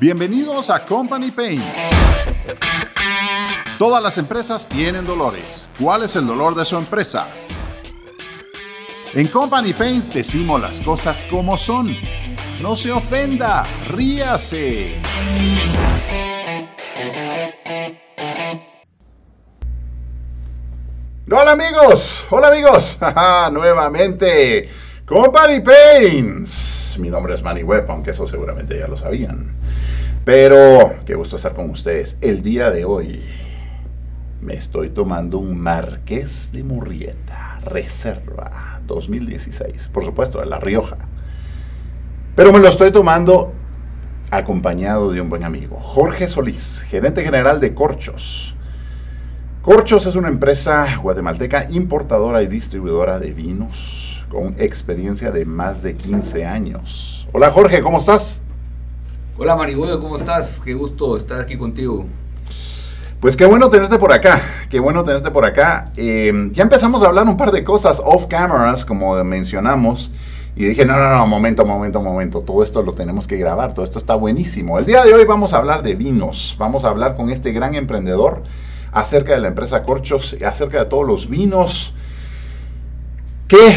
Bienvenidos a Company Pain. Todas las empresas tienen dolores. ¿Cuál es el dolor de su empresa? En Company Paints decimos las cosas como son. No se ofenda, ríase. Hola amigos, hola amigos, nuevamente Company Paints. Mi nombre es Manny Webb, aunque eso seguramente ya lo sabían. Pero qué gusto estar con ustedes. El día de hoy me estoy tomando un Marqués de Murrieta, Reserva 2016. Por supuesto, de La Rioja. Pero me lo estoy tomando acompañado de un buen amigo, Jorge Solís, gerente general de Corchos. Corchos es una empresa guatemalteca importadora y distribuidora de vinos con experiencia de más de 15 años. Hola Jorge, ¿cómo estás? Hola Marigoyo, ¿cómo estás? Qué gusto estar aquí contigo. Pues qué bueno tenerte por acá, qué bueno tenerte por acá. Eh, ya empezamos a hablar un par de cosas off cameras, como mencionamos. Y dije, no, no, no, momento, momento, momento, todo esto lo tenemos que grabar, todo esto está buenísimo. El día de hoy vamos a hablar de vinos, vamos a hablar con este gran emprendedor acerca de la empresa Corchos, acerca de todos los vinos que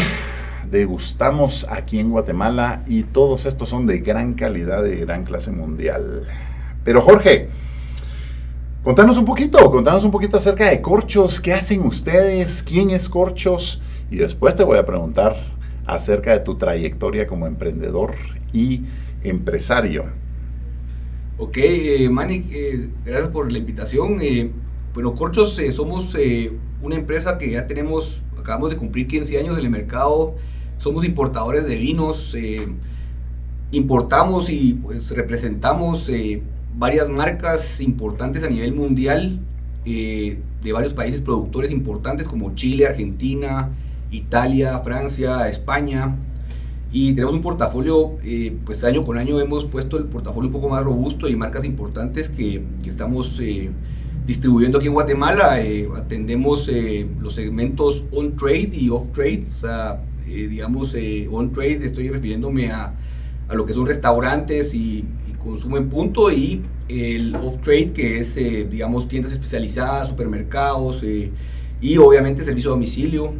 degustamos aquí en Guatemala y todos estos son de gran calidad, de gran clase mundial. Pero Jorge, contanos un poquito, contanos un poquito acerca de Corchos, qué hacen ustedes, quién es Corchos y después te voy a preguntar acerca de tu trayectoria como emprendedor y empresario. Ok, eh, Manny, eh, gracias por la invitación. Eh, bueno, Corchos eh, somos una empresa que ya tenemos, acabamos de cumplir 15 años en el mercado, somos importadores de vinos, eh, importamos y pues representamos varias marcas importantes a nivel mundial de varios países productores importantes como Chile, Argentina, Italia, Francia, España. Y tenemos un portafolio, pues año con año hemos puesto el portafolio un poco más robusto y marcas importantes que, estamos distribuyendo aquí en Guatemala. Eh, atendemos eh, los segmentos on-trade y off-trade. Eh, digamos, on-trade estoy refiriéndome a, a, lo que son restaurantes y, consumo en punto y el off-trade que es, digamos, tiendas especializadas, supermercados y obviamente servicio a domicilio.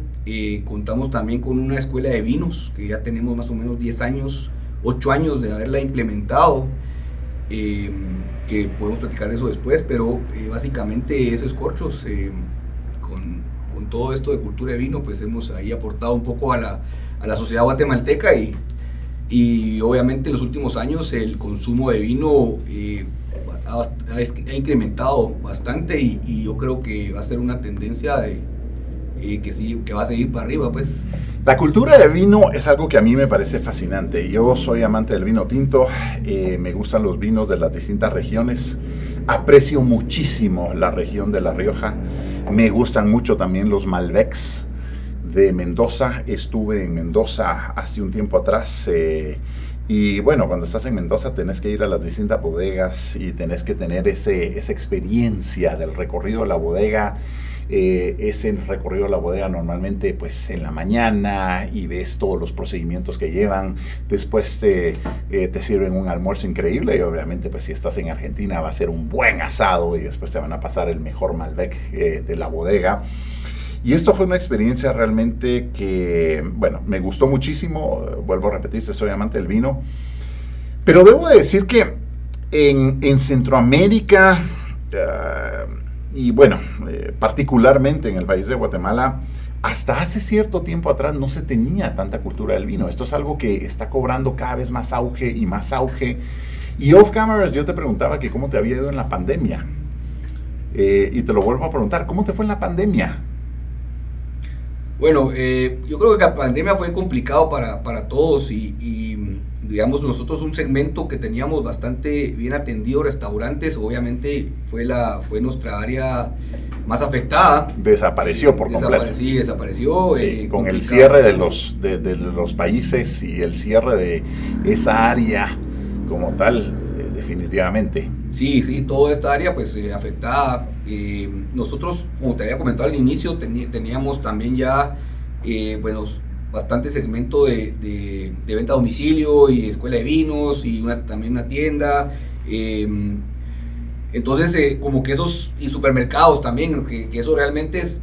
contamos también con una escuela de vinos que ya tenemos más o menos 10 años, 8 años de haberla implementado que podemos platicar eso después, pero eh, básicamente eso es Corchos. Eh, todo esto de cultura de vino, pues hemos ahí aportado un poco a la, a la sociedad guatemalteca y, y, obviamente en los últimos años el consumo de vino eh, ha, ha, incrementado bastante y, y, yo creo que va a ser una tendencia de, que, sí, que va a seguir para arriba, pues. La cultura del vino es algo que a mí me parece fascinante. Yo soy amante del vino tinto, eh, me gustan los vinos de las distintas regiones, aprecio muchísimo la región de La Rioja, me gustan mucho también los Malbecs de Mendoza. Estuve en Mendoza hace un tiempo atrás. Eh, y bueno, cuando estás en Mendoza tenés que ir a las distintas bodegas y tenés que tener ese, esa experiencia del recorrido de la bodega eh, es el recorrido a la bodega normalmente pues en la mañana y ves todos los procedimientos que llevan. Después te, eh, te sirven un almuerzo increíble y obviamente pues si estás en Argentina va a ser un buen asado y después te van a pasar el mejor Malbec eh, de la bodega. Y esto fue una experiencia realmente que, bueno, me gustó muchísimo. Vuelvo a repetir, soy amante del vino. Pero debo decir que en, en Centroamérica, uh, y bueno, eh, particularmente en el país de Guatemala, hasta hace cierto tiempo atrás no se tenía tanta cultura del vino. Esto es algo que está cobrando cada vez más auge y más auge. Y off cameras yo te preguntaba que cómo te había ido en la pandemia. Eh, y te lo vuelvo a preguntar, ¿cómo te fue en la pandemia? Bueno, eh, yo creo que la pandemia fue complicado para, para todos y, y, digamos nosotros un segmento que teníamos bastante bien atendido, restaurantes, obviamente fue, la, fue nuestra área más afectada. Desapareció por completo. sí, desapareció. Eh, con el cierre de los, de, de, los países y el cierre de esa área como tal, eh, definitivamente. Sí, sí, toda esta área pues eh, afectada. Nosotros, como te había comentado al inicio, teníamos también ya, eh, bueno, bastante segmento de, de, venta a domicilio y escuela de vinos y una, también una tienda Em, entonces, eh, como que esos, y supermercados también, que, eso realmente es,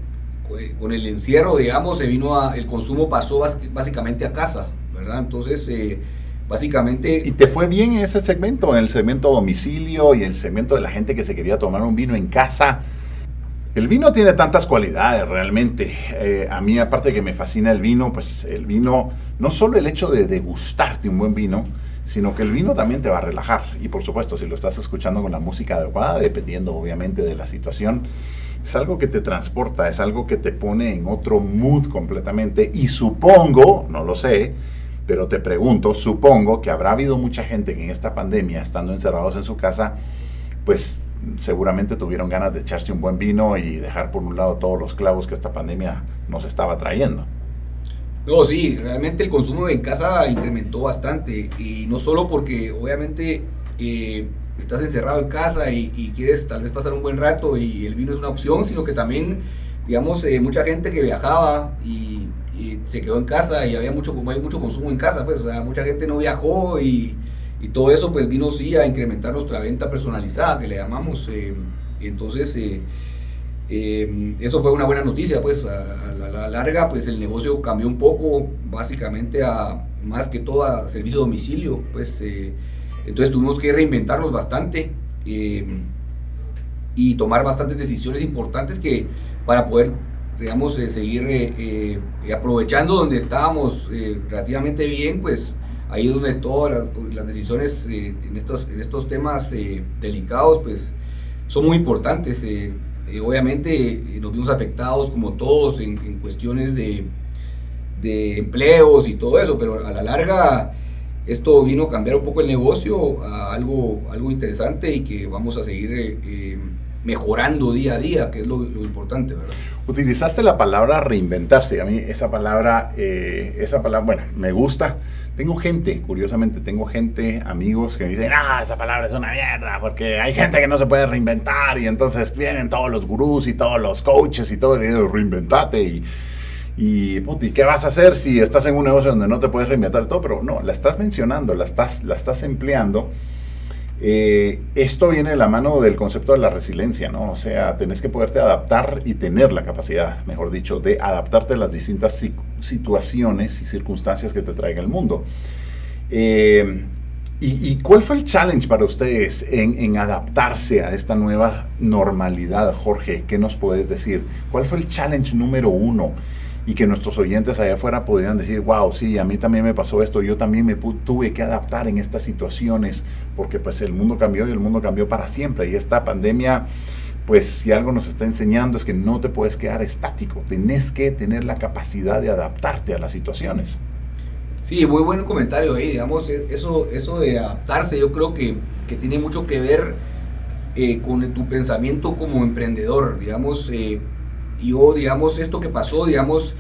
con el encierro, digamos, se vino a, el consumo pasó básicamente a casa, ¿verdad? Entonces, eh, básicamente... ¿Y te fue bien en ese segmento, en el segmento domicilio y el segmento de la gente que se quería tomar un vino en casa? El vino tiene tantas cualidades realmente. Eh, a mí, aparte de que me fascina el vino, pues el vino, no solo el hecho de degustarte un buen vino, sino que el vino también te va a relajar. Y por supuesto, si lo estás escuchando con la música adecuada, dependiendo obviamente de la situación, es algo que te transporta, es algo que te pone en otro mood completamente. Y supongo, no lo sé, pero te pregunto, supongo que habrá habido mucha gente que en esta pandemia, estando encerrados en su casa, pues seguramente tuvieron ganas de echarse un buen vino y dejar por un lado todos los clavos que esta pandemia nos estaba trayendo. No, sí, realmente el consumo en casa incrementó bastante y no solo porque obviamente eh, estás encerrado en casa y, quieres tal vez pasar un buen rato y el vino es una opción, sino que también, digamos, eh, mucha gente que viajaba y, se quedó en casa y había mucho, hay mucho consumo en casa, pues, o sea, mucha gente no viajó y, y todo eso pues vino sí a incrementar nuestra venta personalizada, que le llamamos. Eh, entonces, eh, eh, eso fue una buena noticia, pues a, la, larga pues el negocio cambió un poco, básicamente a más que todo a servicio de domicilio, pues entonces tuvimos que reinventarnos bastante y tomar bastantes decisiones importantes que para poder digamos seguir aprovechando donde estábamos relativamente bien, pues ahí es donde todas las, decisiones eh, en, estos, en estos temas eh, delicados pues son muy importantes. Eh, obviamente nos vimos afectados como todos en, cuestiones de, de, empleos y todo eso, pero a la larga esto vino a cambiar un poco el negocio a algo, algo interesante y que vamos a seguir mejorando día a día, que es lo, importante, ¿verdad? Utilizaste la palabra reinventarse. A mí esa palabra, esa palabra, bueno, me gusta tengo gente, curiosamente, tengo gente, amigos que me dicen, ah, esa palabra es una mierda, porque hay gente que no se puede reinventar y entonces vienen todos los gurús y todos los coaches y todo, y reinventate y, y, puti, ¿qué vas a hacer si estás en un negocio donde no te puedes reinventar todo? Pero no, la estás mencionando, la estás, la estás empleando eh, esto viene de la mano del concepto de la resiliencia, ¿no? O sea, tenés que poderte adaptar y tener la capacidad, mejor dicho, de adaptarte a las distintas situaciones y circunstancias que te traiga el mundo. Eh, y, cuál fue el challenge para ustedes en, en, adaptarse a esta nueva normalidad, Jorge? ¿Qué nos puedes decir? ¿Cuál fue el challenge número uno? Y que nuestros oyentes allá afuera podrían decir, wow, sí, a mí también me pasó esto, yo también me tuve que adaptar en estas situaciones, porque pues el mundo cambió y el mundo cambió para siempre, y esta pandemia, pues si algo nos está enseñando es que no te puedes quedar estático, tenés que tener la capacidad de adaptarte a las situaciones. Sí, muy buen comentario ahí, digamos, e, eso, eso de adaptarse yo creo que, que tiene mucho que ver eh, con tu pensamiento como emprendedor, digamos, eh, yo, digamos, esto que pasó, digamos,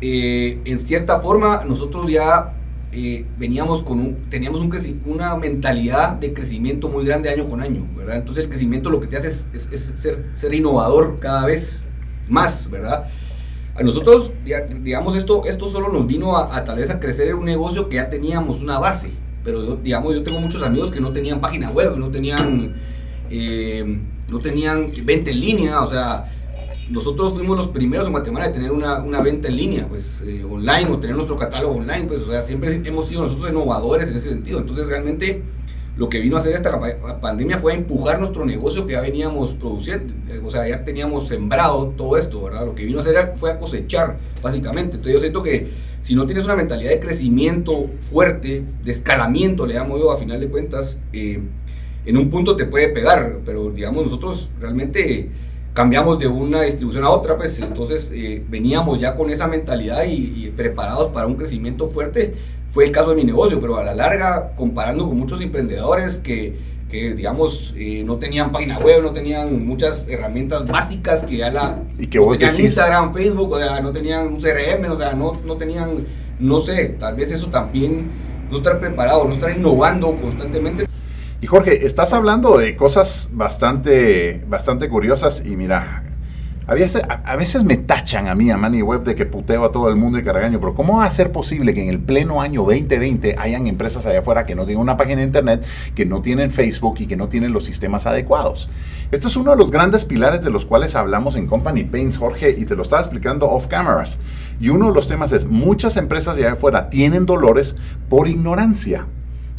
eh, en cierta forma nosotros ya eh, veníamos con un, teníamos un una mentalidad de crecimiento muy grande año con año, ¿verdad? Entonces el crecimiento lo que te hace es, ser, ser, innovador cada vez más, ¿verdad? A nosotros, digamos, esto, esto solo nos vino a, tal vez a crecer en un negocio que ya teníamos una base, pero digamos, yo tengo muchos amigos que no tenían página web, no tenían, eh, no tenían venta en línea, o sea, nosotros fuimos los primeros en Guatemala de tener una, una venta en línea, pues eh, online o tener nuestro catálogo online, pues o sea, siempre hemos sido nosotros innovadores en ese sentido. Entonces realmente lo que vino a hacer esta pandemia fue empujar nuestro negocio que ya veníamos produciendo, eh, o sea, ya teníamos sembrado todo esto, ¿verdad? Lo que vino a hacer fue a cosechar, básicamente. Entonces yo siento que si no tienes una mentalidad de crecimiento fuerte, de escalamiento, le llamo yo a final de cuentas, eh, en un punto te puede pegar, pero digamos nosotros realmente cambiamos de una distribución a otra, pues entonces eh, veníamos ya con esa mentalidad y, preparados para un crecimiento fuerte. Fue el caso de mi negocio, pero a la larga, comparando con muchos emprendedores que, que digamos, eh, no tenían página web, no tenían muchas herramientas básicas que ya la... Y que vos tenían Instagram, Facebook, o sea, no tenían un CRM, o sea, no, no tenían, no sé, tal vez eso también, no estar preparado, no estar innovando constantemente. Y Jorge, estás hablando de cosas bastante, bastante curiosas y mira, A veces, me tachan a mí, a Manny Web, de que puteo a todo el mundo y que regaño, pero ¿cómo va a ser posible que en el pleno año 2020 hayan empresas allá afuera que no tienen una página de internet, que no tienen Facebook y que no tienen los sistemas adecuados? Esto es uno de los grandes pilares de los cuales hablamos en Company Paints, Jorge, y te lo estaba explicando off cameras. Y uno de los temas es, muchas empresas allá afuera tienen dolores por ignorancia.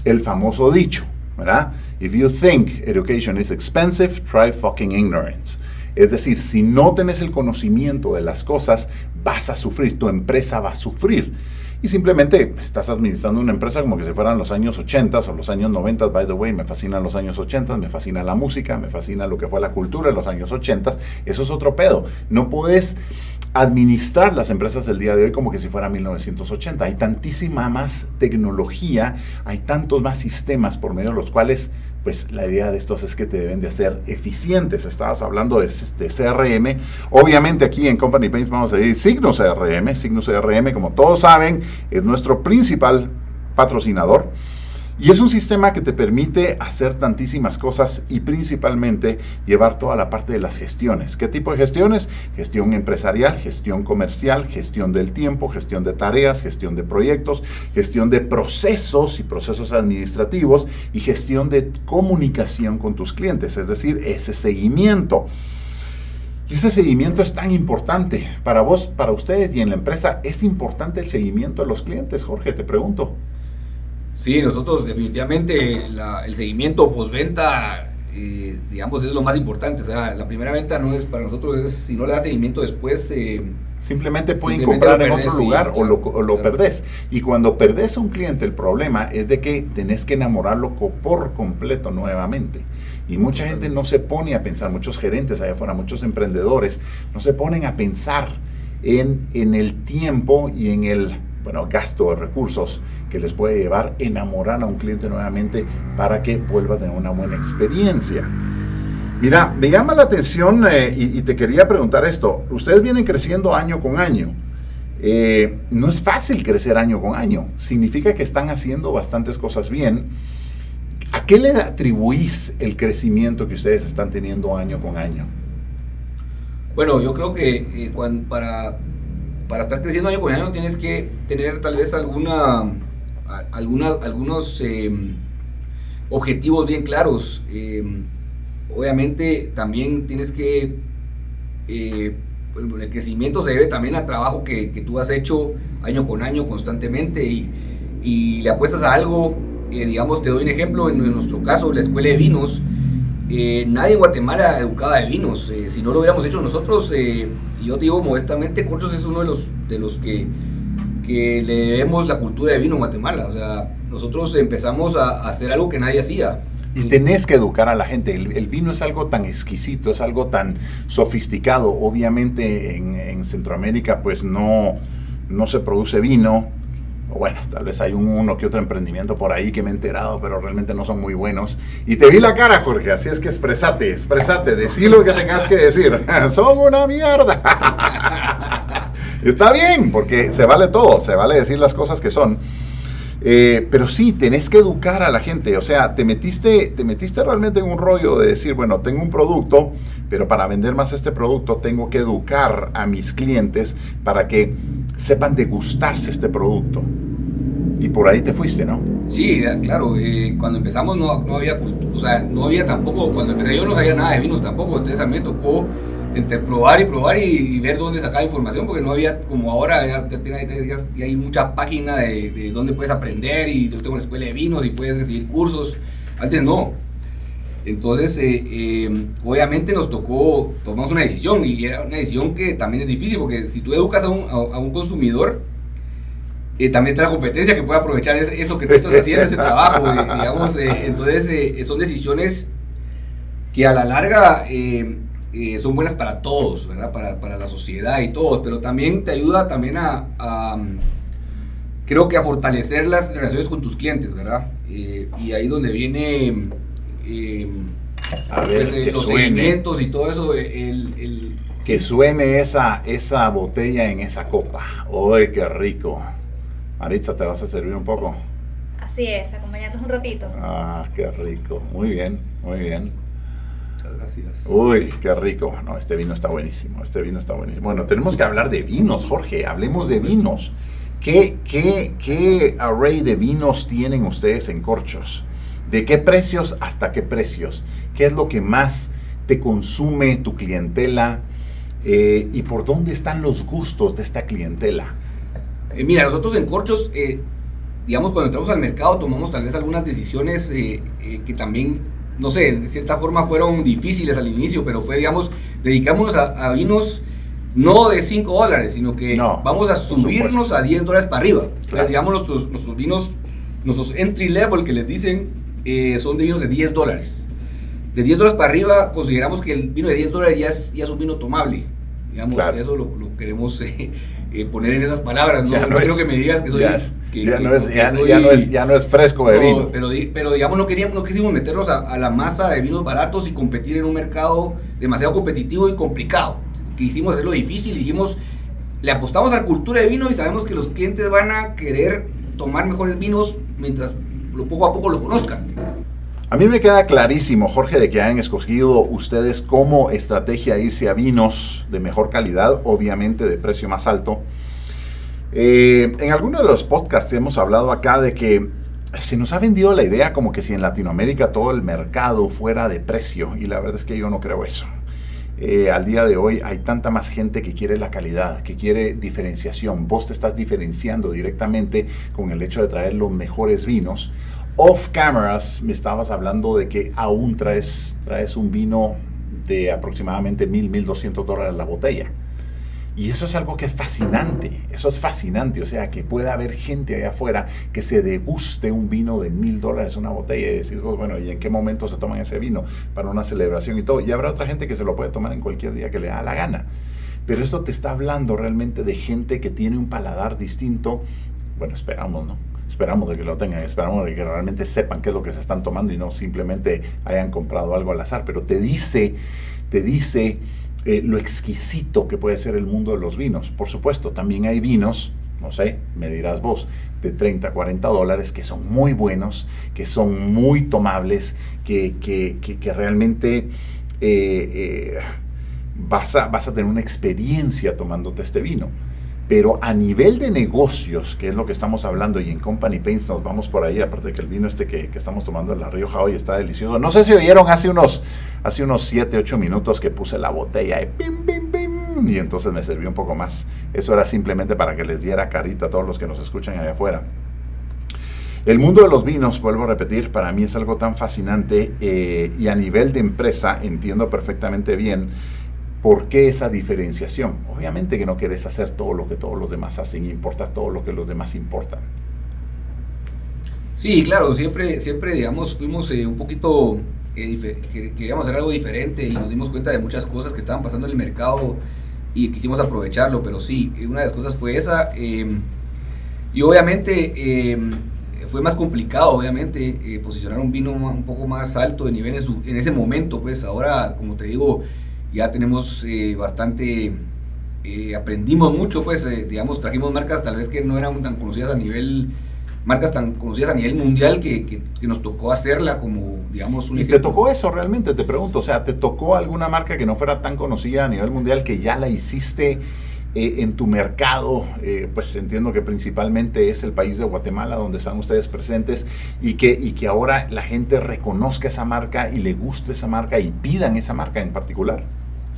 El famoso dicho, ¿verdad? If you think education is expensive, try fucking ignorance. Es decir, si no tenés el conocimiento de las cosas, vas a sufrir, tu empresa va a sufrir. Y simplemente estás administrando una empresa como que si fueran los años 80 o los años 90. By the way, me fascinan los años 80, me fascina la música, me fascina lo que fue la cultura de los años 80. Eso es otro pedo. No puedes administrar las empresas del día de hoy como que si fuera 1980. Hay tantísima más tecnología, hay tantos más sistemas por medio de los cuales pues la idea de estos es que te deben de hacer eficientes. Estabas hablando de, CRM. Obviamente aquí en Company Paints vamos a decir Signo CRM. Signo CRM, como todos saben, es nuestro principal patrocinador. Y es un sistema que te permite hacer tantísimas cosas y principalmente llevar toda la parte de las gestiones. ¿Qué tipo de gestiones? Gestión empresarial, gestión comercial, gestión del tiempo, gestión de tareas, gestión de proyectos, gestión de procesos y procesos administrativos y gestión de comunicación con tus clientes, es decir, ese seguimiento. Ese seguimiento es tan importante para vos, para ustedes y en la empresa. ¿Es importante el seguimiento de los clientes, Jorge? Te pregunto. Sí, nosotros definitivamente el seguimiento postventa, eh, digamos, es lo más importante. O sea, la primera venta no es para nosotros, es, si no le das seguimiento después... Eh, simplemente pueden comprar en otro lugar o lo, perdés. Y cuando perdés a un cliente, el problema es de que tenés que enamorarlo por completo nuevamente. Y mucha gente no se pone a pensar, muchos gerentes allá afuera, muchos emprendedores, no se ponen a pensar en, en el tiempo y en el bueno, gasto de recursos que les puede llevar enamorar a un cliente nuevamente para que vuelva a tener una buena experiencia. Mira, me llama la atención eh, y, te quería preguntar esto. Ustedes vienen creciendo año con año. Eh, no es fácil crecer año con año. Significa que están haciendo bastantes cosas bien. ¿A qué le atribuís el crecimiento que ustedes están teniendo año con año? Bueno, yo creo que eh, para para estar creciendo año con año tienes que tener tal vez alguna, algunos em, objetivos bien claros. Em, obviamente también tienes que, eh, el crecimiento se debe también al trabajo que, tú has hecho año con año constantemente y, le apuestas a algo, eh, digamos, te doy un ejemplo, en, nuestro caso, la escuela de vinos, eh, nadie en Guatemala educaba de vinos, si no lo hubiéramos hecho nosotros, yo digo modestamente, Corchos es uno de los, de los que, que le debemos la cultura de vino en Guatemala. O sea, nosotros empezamos a, hacer algo que nadie hacía. Y tenés que educar a la gente. El, vino es algo tan exquisito, es algo tan sofisticado. Obviamente en, en Centroamérica pues no, no se produce vino bueno, tal vez hay un, uno que otro emprendimiento por ahí que me he enterado, pero realmente no son muy buenos. Y te vi la cara, Jorge, así es que expresate, expresate, decí lo que tengas que decir. son una mierda. Está bien, porque se vale todo, se vale decir las cosas que son. Eh, pero sí, tenés que educar a la gente. O sea, te metiste, te metiste realmente en un rollo de decir, bueno, tengo un producto, pero para vender más este producto tengo que educar a mis clientes para que sepan degustarse este producto. Y por ahí te fuiste, ¿no? Sí, claro. Eh, cuando empezamos no, no había o sea, no había tampoco, cuando empecé yo no sabía nada de vinos tampoco, entonces a mí me tocó entre probar y probar y, ver dónde sacar información, porque no había, como ahora, ya, ya, hay mucha página de, de, dónde puedes aprender y yo tengo una escuela de vinos y puedes recibir cursos. Antes no. Entonces, eh, eh, obviamente nos tocó, tomamos una decisión y era una decisión que también es difícil, porque si tú educas a un, a, un consumidor, eh, también está la competencia que puede aprovechar eso que tú estás haciendo, ese trabajo, digamos. entonces, son decisiones que a la larga eh, son buenas para todos, ¿verdad? Para, para, la sociedad y todos, pero también te ayuda también a, creo que a fortalecer las relaciones con tus clientes, ¿verdad? Eh, y ahí donde viene eh, a ver, pues, los seguimientos y todo eso, el, el que suene esa, esa botella en esa copa. ¡Uy, qué rico! Maritza, ¿te vas a servir un poco? Así es, acompañándonos un ratito. Ah, qué rico. Muy bien, muy bien. Muchas gracias. Uy, qué rico. No, este vino está buenísimo. Este vino está buenísimo. Bueno, tenemos que hablar de vinos, Jorge. Hablemos de vinos. ¿Qué, qué, qué array de vinos tienen ustedes en Corchos? ¿De qué precios hasta qué precios? ¿Qué es lo que más te consume tu clientela? Eh, ¿Y por dónde están los gustos de esta clientela? Eh, mira, nosotros en Corchos, eh, digamos, cuando entramos al mercado tomamos tal vez algunas decisiones que también, no sé, de cierta forma fueron difíciles al inicio, pero fue, digamos, dedicámonos a, vinos no de 5 dólares, sino que vamos a subirnos a 10 dólares para arriba. digamos, nuestros, nuestros vinos, nuestros entry level que les dicen, son de vinos de 10 dólares de 10 dólares para arriba, consideramos que el vino de 10 dólares ya es, ya es un vino tomable. Digamos, eso lo, lo queremos eh, eh, poner en esas palabras. No, no, quiero que me digas que soy. Ya, no, es, no, es, no es fresco de vino. Pero, pero digamos, no, queríamos, no quisimos meternos a, a, la masa de vinos baratos y competir en un mercado demasiado competitivo y complicado. Quisimos hacerlo difícil, dijimos, le apostamos a la cultura de vino y sabemos que los clientes van a querer tomar mejores vinos mientras poco a poco lo conozcan. A mí me queda clarísimo, Jorge, de que hayan escogido ustedes como estrategia irse a vinos de mejor calidad, obviamente de precio más alto. Eh, en algunos de los podcasts hemos hablado acá de que se nos ha vendido la idea como que si en Latinoamérica todo el mercado fuera de precio, y la verdad es que yo no creo eso. Eh, al día de hoy hay tanta más gente que quiere la calidad, que quiere diferenciación. Vos te estás diferenciando directamente con el hecho de traer los mejores vinos off cameras me estabas hablando de que aún traes, traes un vino de aproximadamente mil, mil doscientos dólares la botella. Y eso es algo que es fascinante, eso es fascinante, o sea, que pueda haber gente allá afuera que se deguste un vino de mil dólares una botella y decir, bueno, ¿y en qué momento se toman ese vino para una celebración y todo? Y habrá otra gente que se lo puede tomar en cualquier día que le da la gana. Pero esto te está hablando realmente de gente que tiene un paladar distinto, bueno, esperamos, ¿no? esperamos de que lo tengan, esperamos de que realmente sepan qué es lo que se están tomando y no simplemente hayan comprado algo al azar, pero te dice, te dice eh, lo exquisito que puede ser el mundo de los vinos. Por supuesto, también hay vinos, no sé, me dirás vos, de 30, 40 dólares que son muy buenos, que son muy tomables, que, que, que, realmente... Eh, eh, vas, a, vas a tener una experiencia tomándote este vino. Pero a nivel de negocios, que es lo que estamos hablando, y en Company Paints nos vamos por ahí, aparte que el vino este que, estamos tomando en La Rioja hoy está delicioso. No sé si oyeron hace unos, hace unos 7, 8 minutos que puse la botella y pim, pim, pim, y entonces me sirvió un poco más. Eso era simplemente para que les diera carita a todos los que nos escuchan allá afuera. El mundo de los vinos, vuelvo a repetir, para mí es algo tan fascinante eh, y a nivel de empresa entiendo perfectamente bien ¿Por qué esa diferenciación? Obviamente que no quieres hacer todo lo que todos los demás hacen, importar todo lo que los demás importan. Sí, claro, siempre, siempre digamos, fuimos eh, un poquito, eh, queríamos hacer algo diferente y nos dimos cuenta de muchas cosas que estaban pasando en el mercado y quisimos aprovecharlo, pero sí, una de las cosas fue esa. Em, y obviamente em, fue más complicado, obviamente, eh, posicionar un vino un poco más alto de nivel en ese momento, pues ahora, como te digo, ya tenemos eh, bastante, eh, aprendimos mucho, pues, eh, digamos, trajimos marcas tal vez que no eran tan conocidas a nivel, marcas tan conocidas a nivel mundial que, que, nos tocó hacerla como, digamos, un ¿Y te tocó eso realmente? Te pregunto, o sea, ¿te tocó alguna marca que no fuera tan conocida a nivel mundial que ya la hiciste? En tu mercado, pues entiendo que principalmente es el país de Guatemala donde están ustedes presentes y que, y que ahora la gente reconozca esa marca y le guste esa marca y pidan esa marca en particular.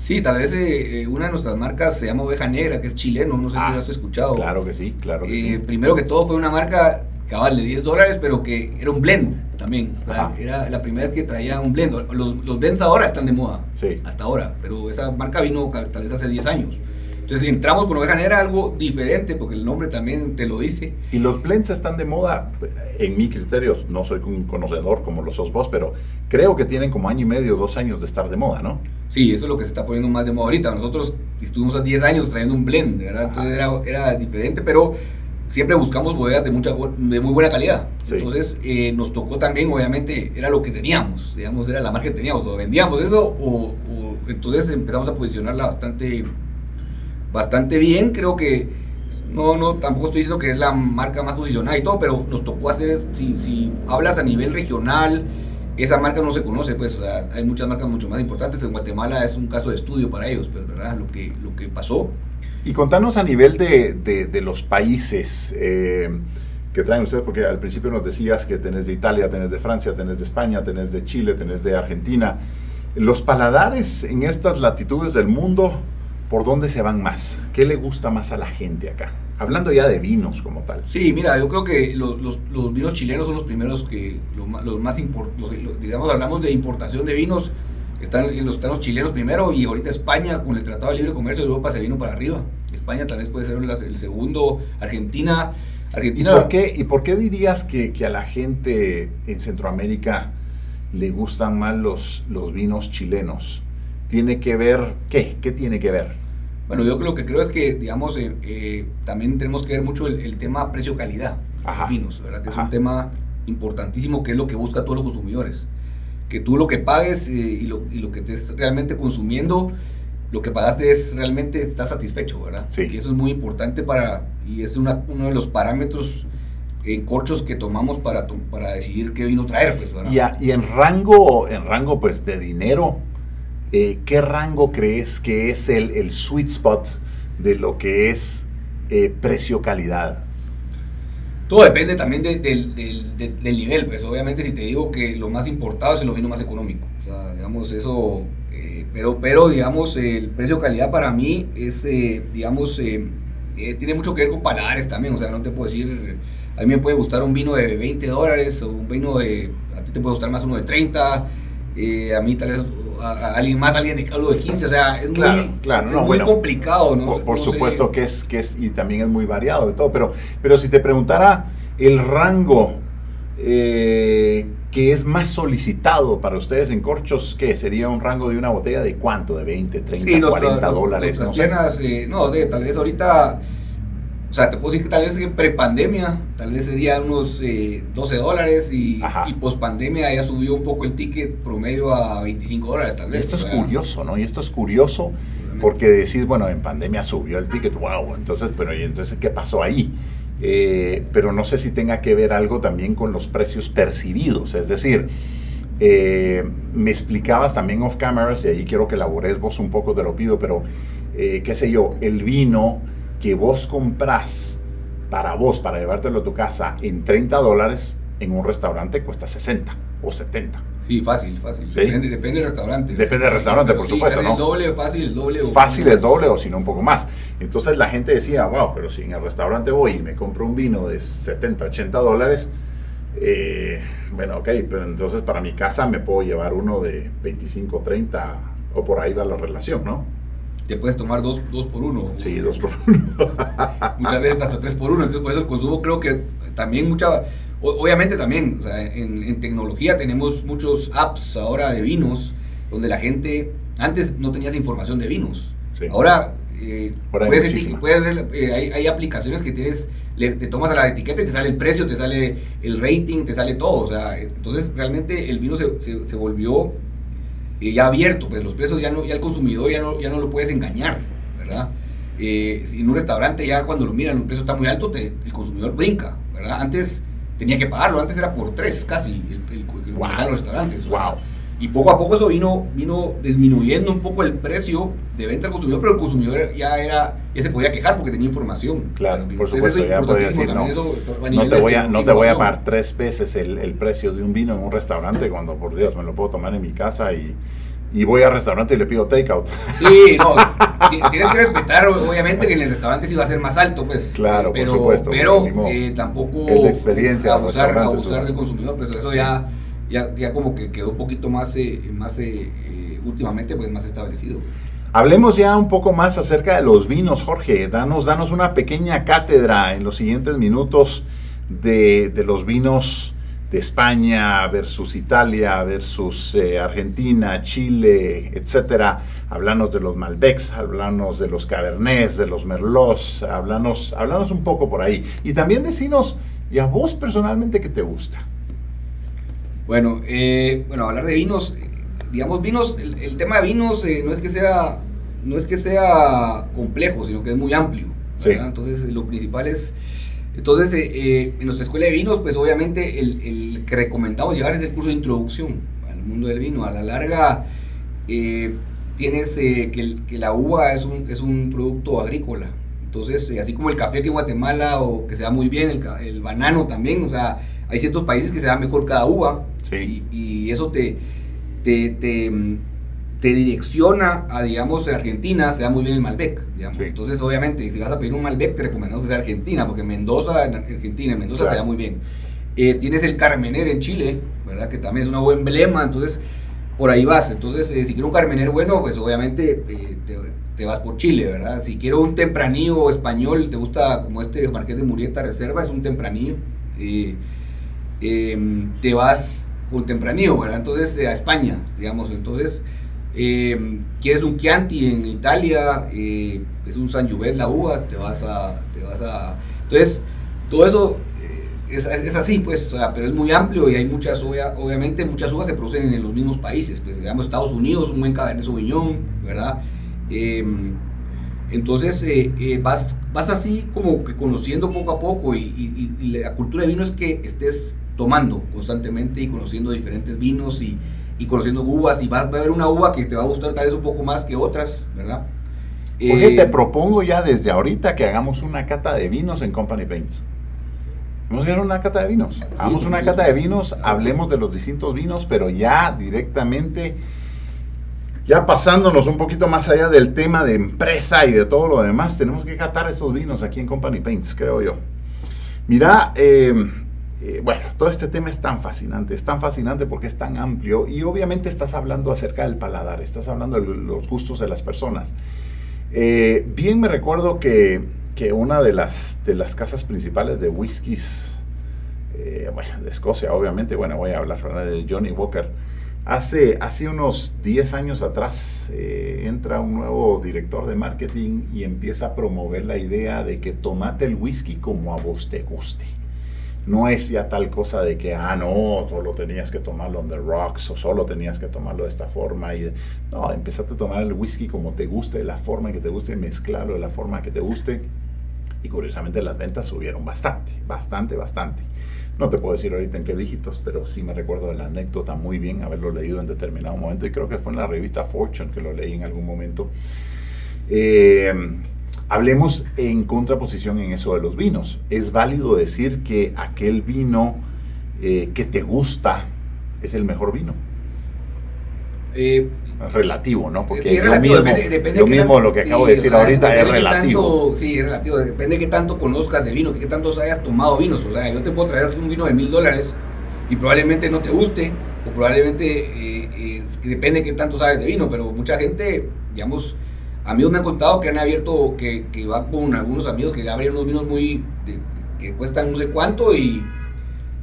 Sí, tal vez eh, eh, una de nuestras marcas se llama Oveja Negra, que es chileno, no sé si lo ah, has escuchado. Claro que sí, claro que sí. Primero que todo fue una marca cabal de 10 dólares, pero que era un blend también. Era la primera vez que traía un blend. Los, los blends ahora están de moda, sí. hasta ahora, pero esa marca vino tal vez hace 10 años. Entonces entramos con Oveja Negra, algo diferente, porque el nombre también te lo dice. Y los blends están de moda, en mi criterio, no soy un conocedor como los sos vos, pero creo que tienen como año y medio, dos años de estar de moda, ¿no? Sí, eso es lo que se está poniendo más de moda ahorita. Nosotros estuvimos a 10 años trayendo un blend, ¿verdad? Entonces era, era, diferente, pero siempre buscamos bodegas de, mucha, de muy buena calidad. Entonces eh, nos tocó también, obviamente, era lo que teníamos, digamos, era la marca que teníamos, o vendíamos eso, o, o entonces empezamos a posicionarla bastante bastante bien. Creo que no, no, tampoco estoy diciendo que es la marca más posicionada y todo, pero nos tocó hacer, si, si hablas a nivel regional, esa marca no se conoce, pues, o sea, hay muchas marcas mucho más importantes. En Guatemala es un caso de estudio para ellos, pues, ¿verdad? Lo que, lo que pasó. Y contanos a nivel de, de, los países eh, que traen ustedes, porque al principio nos decías que tenés de Italia, tenés de Francia, tenés de España, tenés de Chile, tenés de Argentina. Los paladares en estas latitudes del mundo, ¿por dónde se van más? ¿Qué le gusta más a la gente acá? Hablando ya de vinos como tal. Sí, mira, yo creo que los, los, vinos chilenos son los primeros que, los, más importantes, digamos, hablamos de importación de vinos, están, los, están los chilenos primero y ahorita España con el Tratado de Libre Comercio de Europa se vino para arriba. España tal vez puede ser el segundo, Argentina. Argentina ¿Y por qué, y por qué dirías que, que, a la gente en Centroamérica le gustan más los, los vinos chilenos? ¿Tiene que ver qué? ¿Qué tiene que ver? Bueno, yo lo que creo es que, digamos, eh, eh, también tenemos que ver mucho el, tema precio-calidad de vinos, ¿verdad? Que es un tema importantísimo que es lo que busca todos los consumidores. Que tú lo que pagues eh, y, lo, y, lo, que estés realmente consumiendo, lo que pagaste es realmente estás satisfecho, ¿verdad? Sí. Y eso es muy importante para, y es una, uno de los parámetros en corchos que tomamos para, para decidir qué vino traer, pues, ¿verdad? Y, y en rango, en rango, pues, de dinero, eh, ¿qué rango crees que es el, el, sweet spot de lo que es eh, precio-calidad? Todo depende también del nivel, pues obviamente si te digo que lo más importado es el vino más económico, o sea, digamos eso, eh, pero, pero digamos el precio-calidad para mí es, digamos, tiene mucho que ver con paladares también, o sea, no te puedo decir, a mí me puede gustar un vino de 20 dólares o un vino de, a ti te puede gustar más uno de 30, a mí tal vez a, alguien más, alguien de algo de 15, o sea, es muy, complicado, ¿no? Por, supuesto que es, que es, y también es muy variado de todo, pero, pero si te preguntara el rango eh, que es más solicitado para ustedes en corchos, ¿qué? ¿Sería un rango de una botella de cuánto? ¿De 20, 30, 40 dólares? no, eh, no tal vez ahorita o sea, te puedo decir que tal vez en prepandemia, tal vez sería unos 12 eh, dólares y, y pospandemia ya subió un poco el ticket promedio a 25 dólares, tal vez. esto es curioso, ¿no? Y esto es curioso porque decís, bueno, en pandemia subió el ticket, wow, entonces, pero ¿y entonces qué pasó ahí? Eh, pero no sé si tenga que ver algo también con los precios percibidos, es decir, eh, me explicabas también off cameras, y ahí quiero que elabores vos un poco, te lo pido, pero qué sé yo, el vino que vos compras para vos, para llevártelo a tu casa en 30 dólares, en un restaurante cuesta 60 o 70. Sí, fácil, fácil. Depende, del restaurante. Depende del restaurante, por supuesto, ¿no? El doble, fácil, el doble. O fácil el doble o si no un poco más. Entonces la gente decía, wow, pero si en el restaurante voy y me compro un vino de 70, 80 dólares, eh, bueno, ok, pero entonces para mi casa me puedo llevar uno de 25, 30 o por ahí va la relación, ¿no? Te puedes tomar dos, dos por uno. Sí, dos por uno. Muchas veces hasta tres por uno. Entonces, por eso el consumo creo que también mucha... Obviamente también, o sea, en, tecnología tenemos muchos apps ahora de vinos, donde la gente, antes no tenías información de vinos. Ahora, eh, puedes, eh, hay, hay, aplicaciones que tienes, te tomas a la etiqueta y te sale el precio, te sale el rating, te sale todo. O sea, entonces realmente el vino se, se, se volvió ya abierto, pues los precios ya no, ya el consumidor ya no, ya no lo puedes engañar, ¿verdad? Eh, en un restaurante ya cuando lo miran, el precio está muy alto, el consumidor brinca, ¿verdad? Antes tenía que pagarlo, antes era por tres casi el, el, los restaurantes. Wow. Y poco a poco eso vino, vino disminuyendo un poco el precio de venta al consumidor, pero el consumidor ya era ya se podía quejar porque tenía información. Claro, por supuesto, ya podía decir, no, no te, voy a, no te voy a pagar tres veces el, el, precio de un vino en un restaurante cuando, por Dios, me lo puedo tomar en mi casa y, y voy al restaurante y le pido takeout. Sí, no, tienes que respetar, obviamente, que en el restaurante sí va a ser más alto, pues. Claro, pero, por supuesto. Pero eh, tampoco es la experiencia abusar, abusar del consumidor, pues eso ya ya, ya como que quedó un poquito más, eh, más eh, eh, últimamente pues más establecido. Hablemos ya un poco más acerca de los vinos, Jorge. Danos, danos una pequeña cátedra en los siguientes minutos de, de los vinos de España versus Italia versus Argentina, Chile, etcétera. Hablanos de los Malbecs, hablanos de los Cabernets, de los Merlots, hablanos, hablanos un poco por ahí. Y también decinos, ¿y a vos personalmente qué te gusta? Bueno, eh, bueno, hablar de vinos, digamos vinos, el, tema de vinos eh, no es que sea no es que sea complejo, sino que es muy amplio. Entonces lo principal es Entonces, en nuestra escuela de vinos, pues obviamente el, el, que recomendamos llevar es el curso de introducción al mundo del vino. A la larga, tienes que, que, la uva es un, es un producto agrícola. Entonces, así como el café que en Guatemala o que se da muy bien, el, el banano también, o sea, hay ciertos países que se da mejor cada uva y, y, eso te, te, te, te, direcciona a, digamos, en Argentina se da muy bien el Malbec, digamos. Entonces, obviamente, si vas a pedir un Malbec, te recomendamos que sea Argentina, porque Mendoza, en Argentina, en Mendoza se da muy bien. Eh, tienes el Carmener en Chile, ¿verdad? Que también es un buen emblema, entonces por ahí vas. Entonces, eh, si quiero un Carmener bueno, pues obviamente eh, te, te, vas por Chile, ¿verdad? Si quiero un tempranillo español, te gusta como este Marqués de Murieta Reserva, es un tempranillo. Em, te vas con tempranillo, ¿verdad? Entonces eh, a España, digamos. Entonces, em, quieres un Chianti en Italia, eh, es un San Juvet la uva, te vas a, te vas a... Entonces, todo eso eh, es, así, pues, o sea, pero es muy amplio y hay muchas, obviamente, muchas uvas se producen en los mismos países, pues, digamos, Estados Unidos, un buen Cabernet Sauvignon, ¿verdad? Em, entonces vas, vas así como que conociendo poco a poco y, y, la cultura de vino es que estés tomando constantemente y conociendo diferentes vinos y, y conociendo uvas y va, a haber una uva que te va a gustar tal vez un poco más que otras, ¿verdad? Oye, te eh, propongo ya desde ahorita que hagamos una cata de vinos en Company Paints. Vamos a hacer una cata de vinos. Hagamos una cata de vinos, hablemos de los distintos vinos, pero ya directamente, ya pasándonos un poquito más allá del tema de empresa y de todo lo demás, tenemos que catar estos vinos aquí en Company Paints, creo yo. Mira, eh, eh, bueno, todo este tema es tan fascinante, es tan fascinante porque es tan amplio y obviamente estás hablando acerca del paladar, estás hablando de los gustos de las personas. Eh, bien me recuerdo que, que, una de las, de las casas principales de whiskies, eh, bueno, de Escocia obviamente, bueno, voy a hablar de Johnny Walker, hace, hace unos 10 años atrás entra un nuevo director de marketing y empieza a promover la idea de que tomate el whisky como a vos te guste no es ya tal cosa de que, ah, no, solo tenías que tomarlo on the rocks o solo tenías que tomarlo de esta forma. Y, no, empezaste a tomar el whisky como te guste, de la forma que te guste, mezclarlo de la forma que te guste. Y curiosamente las ventas subieron bastante, bastante, bastante. No te puedo decir ahorita en qué dígitos, pero sí me recuerdo de la anécdota muy bien, haberlo leído en determinado momento. Y creo que fue en la revista Fortune que lo leí en algún momento. Eh, Hablemos en contraposición en eso de los vinos. ¿Es válido decir que aquel vino eh, que te gusta es el mejor vino? Eh, relativo, ¿no? Porque lo mismo, depende, lo, mismo lo que acabo de decir ahorita es relativo. sí, es relativo. Depende de qué tanto conozcas de vino, qué tanto hayas tomado vinos. O sea, yo te puedo traer un vino de mil dólares y probablemente no te guste, o probablemente eh, depende de qué tanto sabes de vino, pero mucha gente, digamos, Amigos me han contado que han abierto, que, que va con algunos amigos que abren unos vinos muy, que cuestan no sé cuánto y,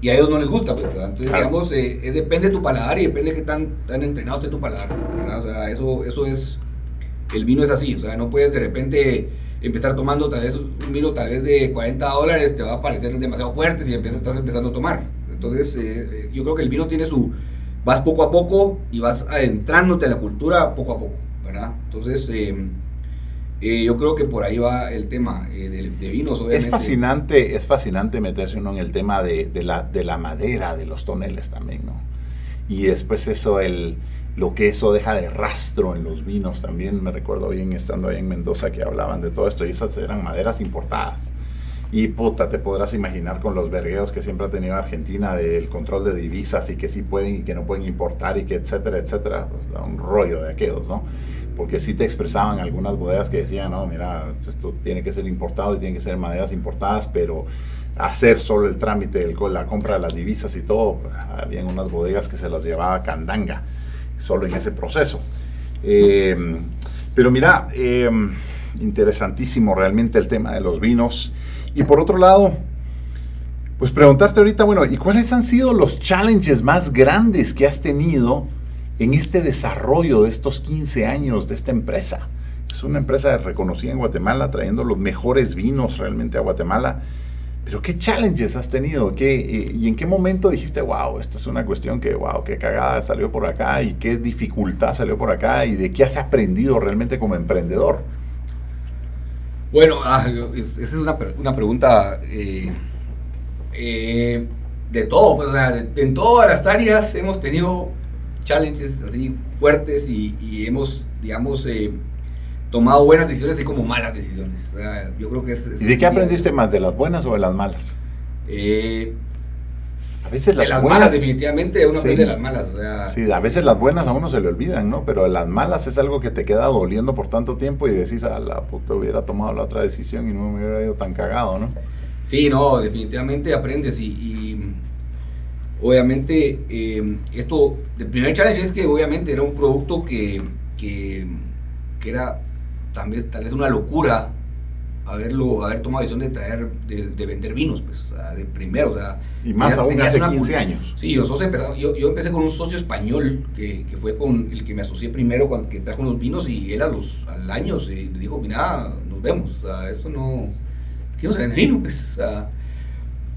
y, a ellos no les gusta. Pues, Entonces, digamos, eh, depende de tu paladar y depende de qué tan, tan entrenado esté tu paladar. O sea, eso, eso es, el vino es así. O sea, no puedes de repente empezar tomando tal vez un vino tal vez de 40 dólares, te va a parecer demasiado fuerte si empiezas, estás empezando a tomar. Entonces, eh, eh, yo creo que el vino tiene su, vas poco a poco y vas adentrándote a la cultura poco a poco. Entonces, eh, eh, yo creo que por ahí va el tema eh, de, vinos, Es fascinante, es fascinante meterse uno en el tema de, la, de la madera, de los toneles también, ¿no? Y después eso, el, lo que eso deja de rastro en los vinos también, me recuerdo bien estando ahí en Mendoza que hablaban de todo esto, y esas eran maderas importadas. Y puta, te podrás imaginar con los vergueos que siempre ha tenido Argentina del control de divisas y que sí pueden y que no pueden importar y que etcétera, etcétera. Pues, un rollo de aquellos, ¿no? Porque sí te expresaban algunas bodegas que decían, no, mira, esto tiene que ser importado y tiene que ser maderas importadas, pero hacer solo el trámite, el, la compra de las divisas y todo, habían unas bodegas que se las llevaba candanga, solo en ese proceso. Em, pero mira, em, interesantísimo realmente el tema de los vinos. Y por otro lado, pues preguntarte ahorita, bueno, ¿y cuáles han sido los challenges más grandes que has tenido? En este desarrollo de estos 15 años de esta empresa. Es una empresa reconocida en Guatemala, trayendo los mejores vinos realmente a Guatemala. Pero ¿qué challenges has tenido? ¿Qué, eh, ¿Y en qué momento dijiste, wow, esta es una cuestión que, wow, qué cagada salió por acá y qué dificultad salió por acá y de qué has aprendido realmente como emprendedor? Bueno, ah, esa es una, pregunta eh, eh, de todo, pues, en todas las áreas hemos tenido challenges así fuertes y, hemos, digamos, eh, tomado buenas decisiones y como malas decisiones. O sea, yo creo que es, ¿Y de qué aprendiste más, de las buenas o de las malas? Eh, a veces las, de las malas definitivamente uno aprende de las malas, o sea, sí, a veces las buenas a uno se le olvidan, ¿no? Pero las malas es algo que te queda doliendo por tanto tiempo y decís, a la puta hubiera tomado la otra decisión y no me hubiera ido tan cagado, ¿no? Sí, no, definitivamente aprendes y, obviamente eh, esto, el primer challenge es que obviamente era un producto que, que, que era también tal vez una locura haberlo, haber tomado la decisión de traer, de, vender vinos, pues, o sea, de primero, o sea. Y más aún hace 15 años. Sí, nosotros empezamos, yo, yo, empecé con un socio español, que, que, fue con el que me asocié primero, cuando, que trajo unos vinos, y él a los, al año se dijo, mira, nos vemos, o sea, esto no, aquí no se vende vino, pues, o sea.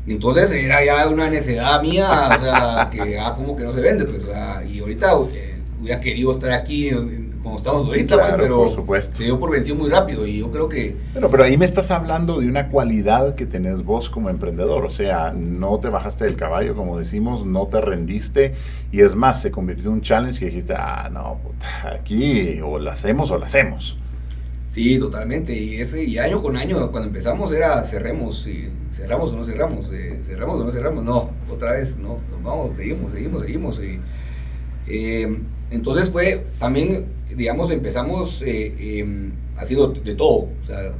Entonces era ya una necesidad mía, o sea, que ah, como que no se vende, pues, o sea, y ahorita eh, hubiera querido estar aquí en, como estamos ahorita, pues, pero por supuesto. se dio por vencido muy rápido y yo creo que... Pero, pero ahí me estás hablando de una cualidad que tenés vos como emprendedor, o sea, no te bajaste del caballo, como decimos, no te rendiste y es más, se convirtió en un challenge que dijiste, ah, no, aquí o la hacemos o la hacemos. Sí, totalmente. Y ese y año con año, cuando empezamos era cerremos, y cerramos o no cerramos, eh, cerramos o no cerramos, no, otra vez, no, vamos, seguimos, seguimos, seguimos. Y, eh, entonces fue también, digamos, empezamos eh, em, haciendo de todo, o sea,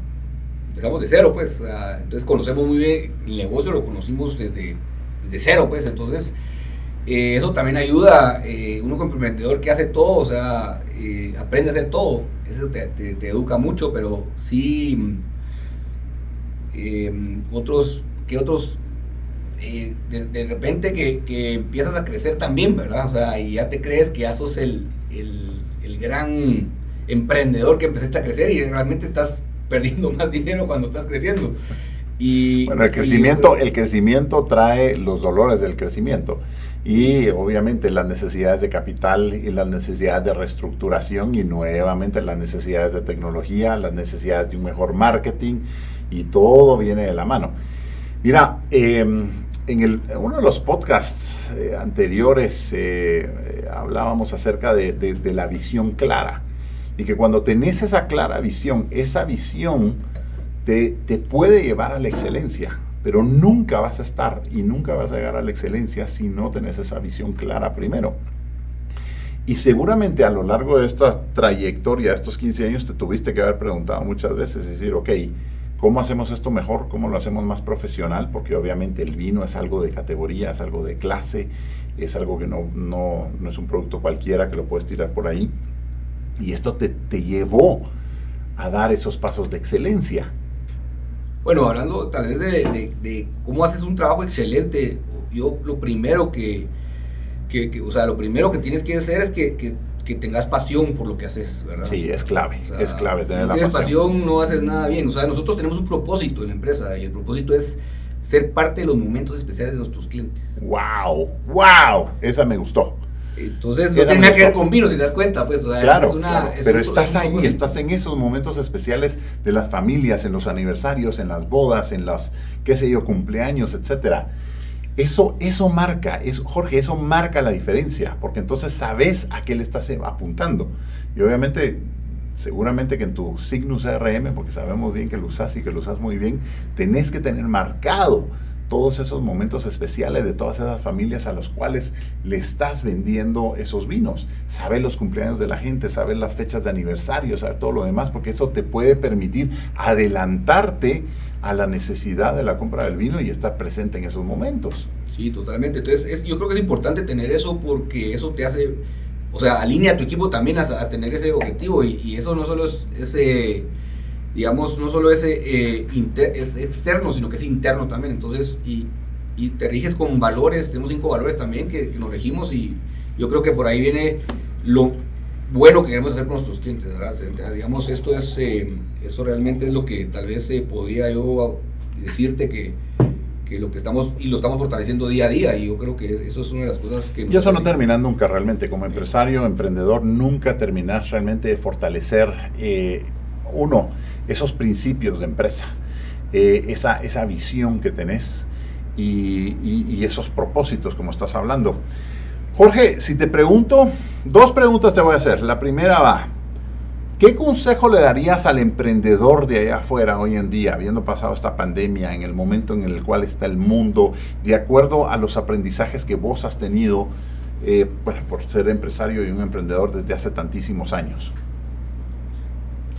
empezamos de cero, pues, entonces conocemos muy bien el negocio, lo conocimos desde, desde cero, pues, entonces eh, eso también ayuda, eh, uno como emprendedor que hace todo, o sea, aprende a hacer todo, eso te, te, educa mucho, pero sí, em, otros, que otros eh, de, repente que, empiezas a crecer también, ¿verdad? O sea, y ya te crees que ya sos el, el, gran emprendedor que empezaste a crecer y realmente estás perdiendo más dinero cuando estás creciendo. Y, bueno, el crecimiento, el crecimiento trae los dolores del crecimiento y obviamente las necesidades de capital y las necesidades de reestructuración y nuevamente las necesidades de tecnología, las necesidades de un mejor marketing y todo viene de la mano. Mira, eh, en, uno de los podcasts eh, anteriores eh, eh, hablábamos acerca de, la visión clara y que cuando tenés esa clara visión, esa visión te, te, puede llevar a la excelencia, pero nunca vas a estar y nunca vas a llegar a la excelencia si no tenés esa visión clara primero. Y seguramente a lo largo de esta trayectoria, estos 15 años, te tuviste que haber preguntado muchas veces, decir, ok, ¿Cómo hacemos esto mejor? ¿Cómo lo hacemos más profesional? Porque obviamente el vino es algo de categoría, es algo de clase, es algo que no, no, no es un producto cualquiera que lo puedes tirar por ahí. Y esto te, te llevó a dar esos pasos de excelencia. Bueno, hablando tal vez de, de, cómo haces un trabajo excelente, yo lo primero que, que, o sea, lo primero que tienes que hacer es que, que que tengas pasión por lo que haces, ¿verdad? Sí, es clave, es clave tener si no tienes pasión. no haces nada bien. O sea, nosotros tenemos un propósito en la empresa y el propósito es ser parte de los momentos especiales de nuestros clientes. ¡Wow! ¡Wow! Esa me gustó. Entonces, no tiene nada que ver con vino, si te das cuenta, pues. claro, es una, pero estás ahí, estás en esos momentos especiales de las familias, en los aniversarios, en las bodas, en las, qué sé yo, cumpleaños, etcétera eso, eso marca, eso, Jorge, eso marca la diferencia, porque entonces sabes a qué le estás apuntando. Y obviamente, seguramente que en tu Signus RM, porque sabemos bien que lo usas y que lo usas muy bien, tenés que tener marcado todos esos momentos especiales de todas esas familias a los cuales le estás vendiendo esos vinos. Sabes los cumpleaños de la gente, sabes las fechas de aniversario, sabes todo lo demás, porque eso te puede permitir adelantarte a la necesidad de la compra del vino y estar presente en esos momentos. Sí, totalmente. Entonces, yo creo que es importante tener eso porque eso te hace, o sea, alinea a tu equipo también a, tener ese objetivo y, eso no solo es ese, digamos, no solo ese eh, es externo, sino que es interno también. Entonces, y, y, te riges con valores, tenemos cinco valores también que, que nos regimos y yo creo que por ahí viene lo bueno que queremos hacer con nuestros clientes, ¿verdad? Digamos, esto es, eh, eso realmente es lo que tal vez eh, podría yo decirte que, que, lo que estamos, y lo estamos fortaleciendo día a día, y yo creo que eso es una de las cosas que... Y eso no termina nunca realmente, como empresario, emprendedor, nunca terminar realmente de fortalecer, eh, uno, esos principios de empresa, eh, esa, esa visión que tenés y, esos propósitos como estás hablando. Jorge, si te pregunto, dos preguntas te voy a hacer. La primera va, ¿Qué consejo le darías al emprendedor de allá afuera hoy en día, habiendo pasado esta pandemia, en el momento en el cual está el mundo, de acuerdo a los aprendizajes que vos has tenido eh, por ser empresario y un emprendedor desde hace tantísimos años?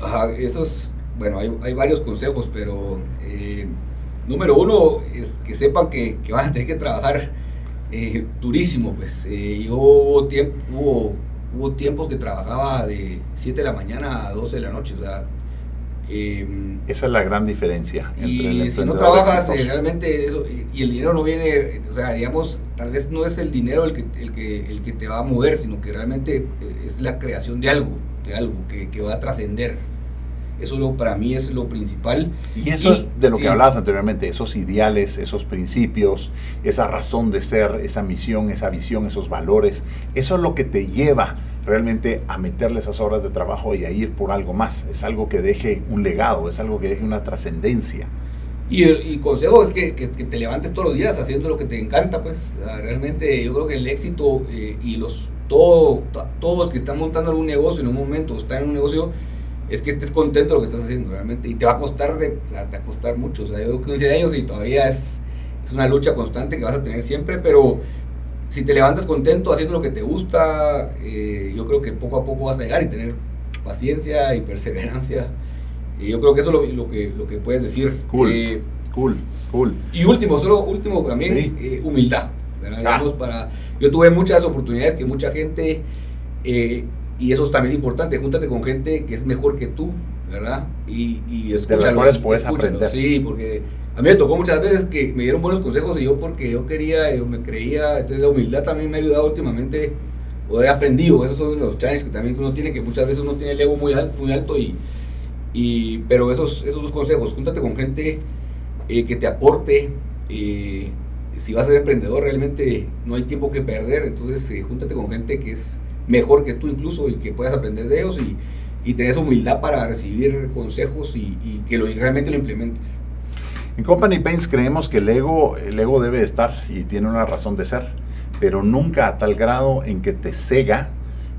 Ajá, esos, bueno, hay, varios consejos, pero eh, número uno es que sepan que, van a tener que trabajar eh, durísimo, pues. yo tiempo, hubo hubo tiempos que trabajaba de 7 de la mañana a 12 de la noche, o sea... Em, Esa es la gran diferencia. y si no trabajas eh, realmente eso, y, el dinero no viene, o sea, digamos, tal vez no es el dinero el que, el que, el que te va a mover, sino que realmente eh, es la creación de algo, de algo que, que va a trascender. Eso lo, para mí es lo principal. Y eso es de lo que hablabas anteriormente, esos ideales, esos principios, esa razón de ser, esa misión, esa visión, esos valores. Eso es lo que te lleva realmente a meterle esas horas de trabajo y a ir por algo más. Es algo que deje un legado, es algo que deje una trascendencia. Y el consejo es que, que, te levantes todos los días haciendo lo que te encanta, pues realmente yo creo que el éxito eh, y los todo, todos que están montando algún negocio en un momento, están en un negocio, es que estés contento de lo que estás haciendo realmente. Y te va a costar, de, te va a costar mucho. O sea, yo 15 años y todavía es, es una lucha constante que vas a tener siempre, pero si te levantas contento haciendo lo que te gusta, eh, yo creo que poco a poco vas a llegar y tener paciencia y perseverancia. Y yo creo que eso es lo, que, lo que puedes decir. Cool, eh, cool, cool. Y último, solo último también, eh, humildad. Ah. para, yo tuve muchas oportunidades que mucha gente y eso también es importante, júntate con gente que es mejor que tú, ¿verdad? Y, y De las cuales puedes aprender. Sí, porque a mí me tocó muchas veces que me dieron buenos consejos y yo porque yo quería, yo me creía, entonces la humildad también me ha ayudado últimamente, o he aprendido, esos son los challenges que también uno tiene, que muchas veces uno tiene el ego muy, alto, muy alto y, y, pero esos, esos dos consejos, júntate con gente eh, que te aporte, eh, si vas a ser emprendedor realmente no hay tiempo que perder, entonces eh, júntate con gente que es mejor que tú incluso y que puedas aprender de ellos y, y tener humildad para recibir consejos y, y que lo, realmente lo implementes. En Company Paints creemos que el ego, el ego debe estar y tiene una razón de ser, pero nunca a tal grado en que te cega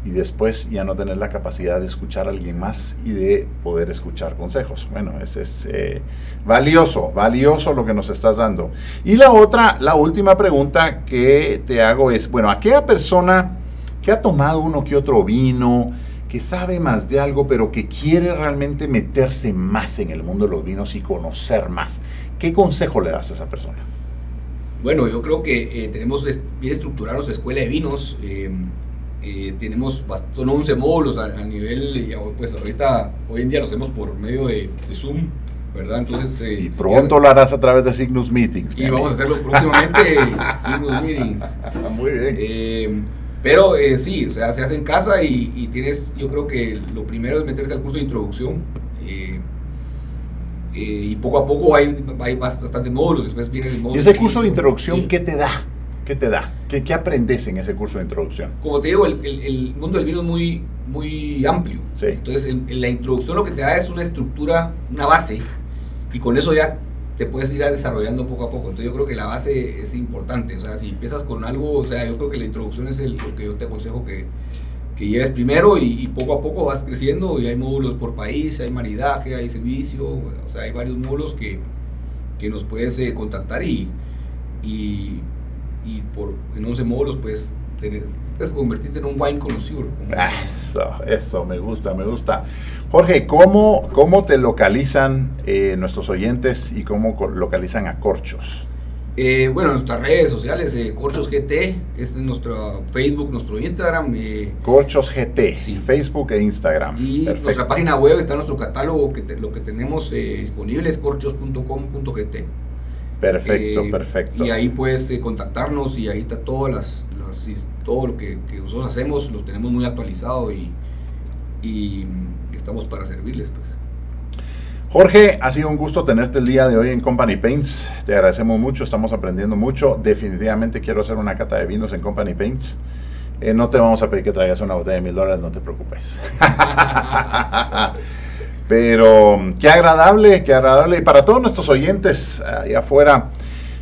y después ya no tener la capacidad de escuchar a alguien más y de poder escuchar consejos. Bueno, ese es eh, valioso, valioso lo que nos estás dando. Y la otra, la última pregunta que te hago es, bueno, aquella persona que ha tomado uno que otro vino, que sabe más de algo, pero que quiere realmente meterse más en el mundo de los vinos y conocer más. ¿Qué consejo le das a esa persona? Bueno, yo creo que eh, tenemos bien estructurada nuestra escuela de vinos. Eh, eh, tenemos son 11 módulos a, nivel, pues ahorita, hoy en día lo hacemos por medio de, Zoom, ¿verdad? Entonces, y pronto lo harás a través de Cygnus Meetings. Y vamos a hacerlo próximamente, Cygnus Meetings. Muy bien. Pero eh, sí, o sea, se hace en casa y, tienes, yo creo que lo primero es meterse al curso de introducción. Eh, eh, y poco a poco hay, hay bastantes módulos, después viene el módulo. ¿Y ese curso de introducción qué te da? ¿Qué te da? ¿Qué, ¿Qué, aprendes en ese curso de introducción? Como te digo, el, el, mundo del vino es muy, muy amplio. Sí. Entonces, en, la introducción lo que te da es una estructura, una base, y con eso ya te puedes ir desarrollando poco a poco. Entonces yo creo que la base es importante. O sea, si empiezas con algo, o sea, yo creo que la introducción es el, lo que yo te aconsejo que, que lleves primero y, poco a poco vas creciendo y hay módulos por país, hay maridaje, hay servicio, o sea, hay varios módulos que, que nos puedes eh, contactar y, y, y, por, en 11 módulos pues puedes convertirte en un wine conocido. Eso, eso, me gusta, me gusta. Jorge, ¿cómo, cómo te localizan eh, nuestros oyentes y cómo localizan a Corchos? Eh, bueno, nuestras redes sociales, eh, Corchos GT, es nuestro Facebook, nuestro Instagram. Eh, Corchos GT, sí. Facebook e Instagram. Y nuestra página web está nuestro catálogo, que lo que tenemos disponible es corchos.com.gt. Perfecto, perfecto. Y ahí puedes contactarnos y ahí está todas las, todo lo que, nosotros hacemos, los tenemos muy actualizado y, estamos para servirles. Pues. Jorge, ha sido un gusto tenerte el día de hoy en Company Paints. Te agradecemos mucho, estamos aprendiendo mucho. Definitivamente quiero hacer una cata de vinos en Company Paints. Eh, no te vamos a pedir que traigas una botella de mil dólares, no te preocupes. Pero qué agradable, qué agradable. Y para todos nuestros oyentes allá afuera,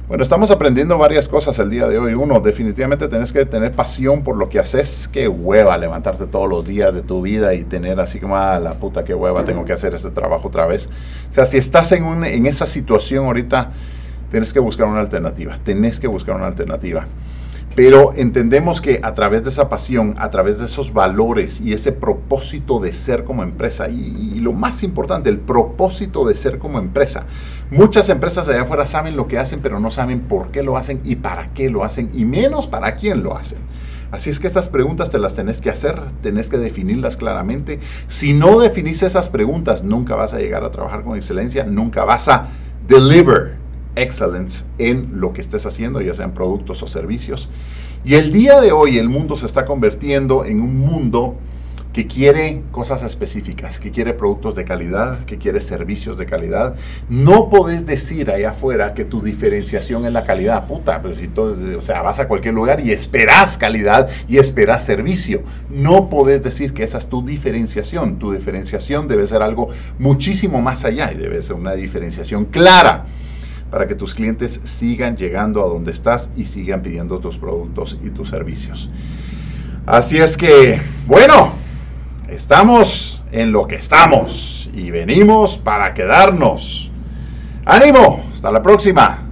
bueno, estamos aprendiendo varias cosas el día de hoy. Uno, definitivamente tenés que tener pasión por lo que haces. Qué hueva levantarte todos los días de tu vida y tener así como, ah, la puta, qué hueva, tengo que hacer este trabajo otra vez. O sea, si estás en, un, en esa situación ahorita, tienes que buscar una alternativa. Tenés que buscar una alternativa. Pero entendemos que a través de esa pasión, a través de esos valores y ese propósito de ser como empresa, y, lo más importante, el propósito de ser como empresa. Muchas empresas allá afuera saben lo que hacen, pero no saben por qué lo hacen y para qué lo hacen, y menos para quién lo hacen. Así es que estas preguntas te las tenés que hacer, tenés que definirlas claramente. Si no definís esas preguntas, nunca vas a llegar a trabajar con excelencia, nunca vas a deliver excellence en lo que estés haciendo, ya sean productos o servicios. Y el día de hoy el mundo se está convirtiendo en un mundo que quiere cosas específicas, que quiere productos de calidad, que quiere servicios de calidad. No podés decir allá afuera que tu diferenciación es la calidad, puta, pero si o sea, vas a cualquier lugar y esperas calidad y esperas servicio. No podés decir que esa es tu diferenciación. Tu diferenciación debe ser algo muchísimo más allá y debe ser una diferenciación clara para que tus clientes sigan llegando a donde estás y sigan pidiendo tus productos y tus servicios. Así es que, bueno, estamos en lo que estamos y venimos para quedarnos. ánimo, hasta la próxima.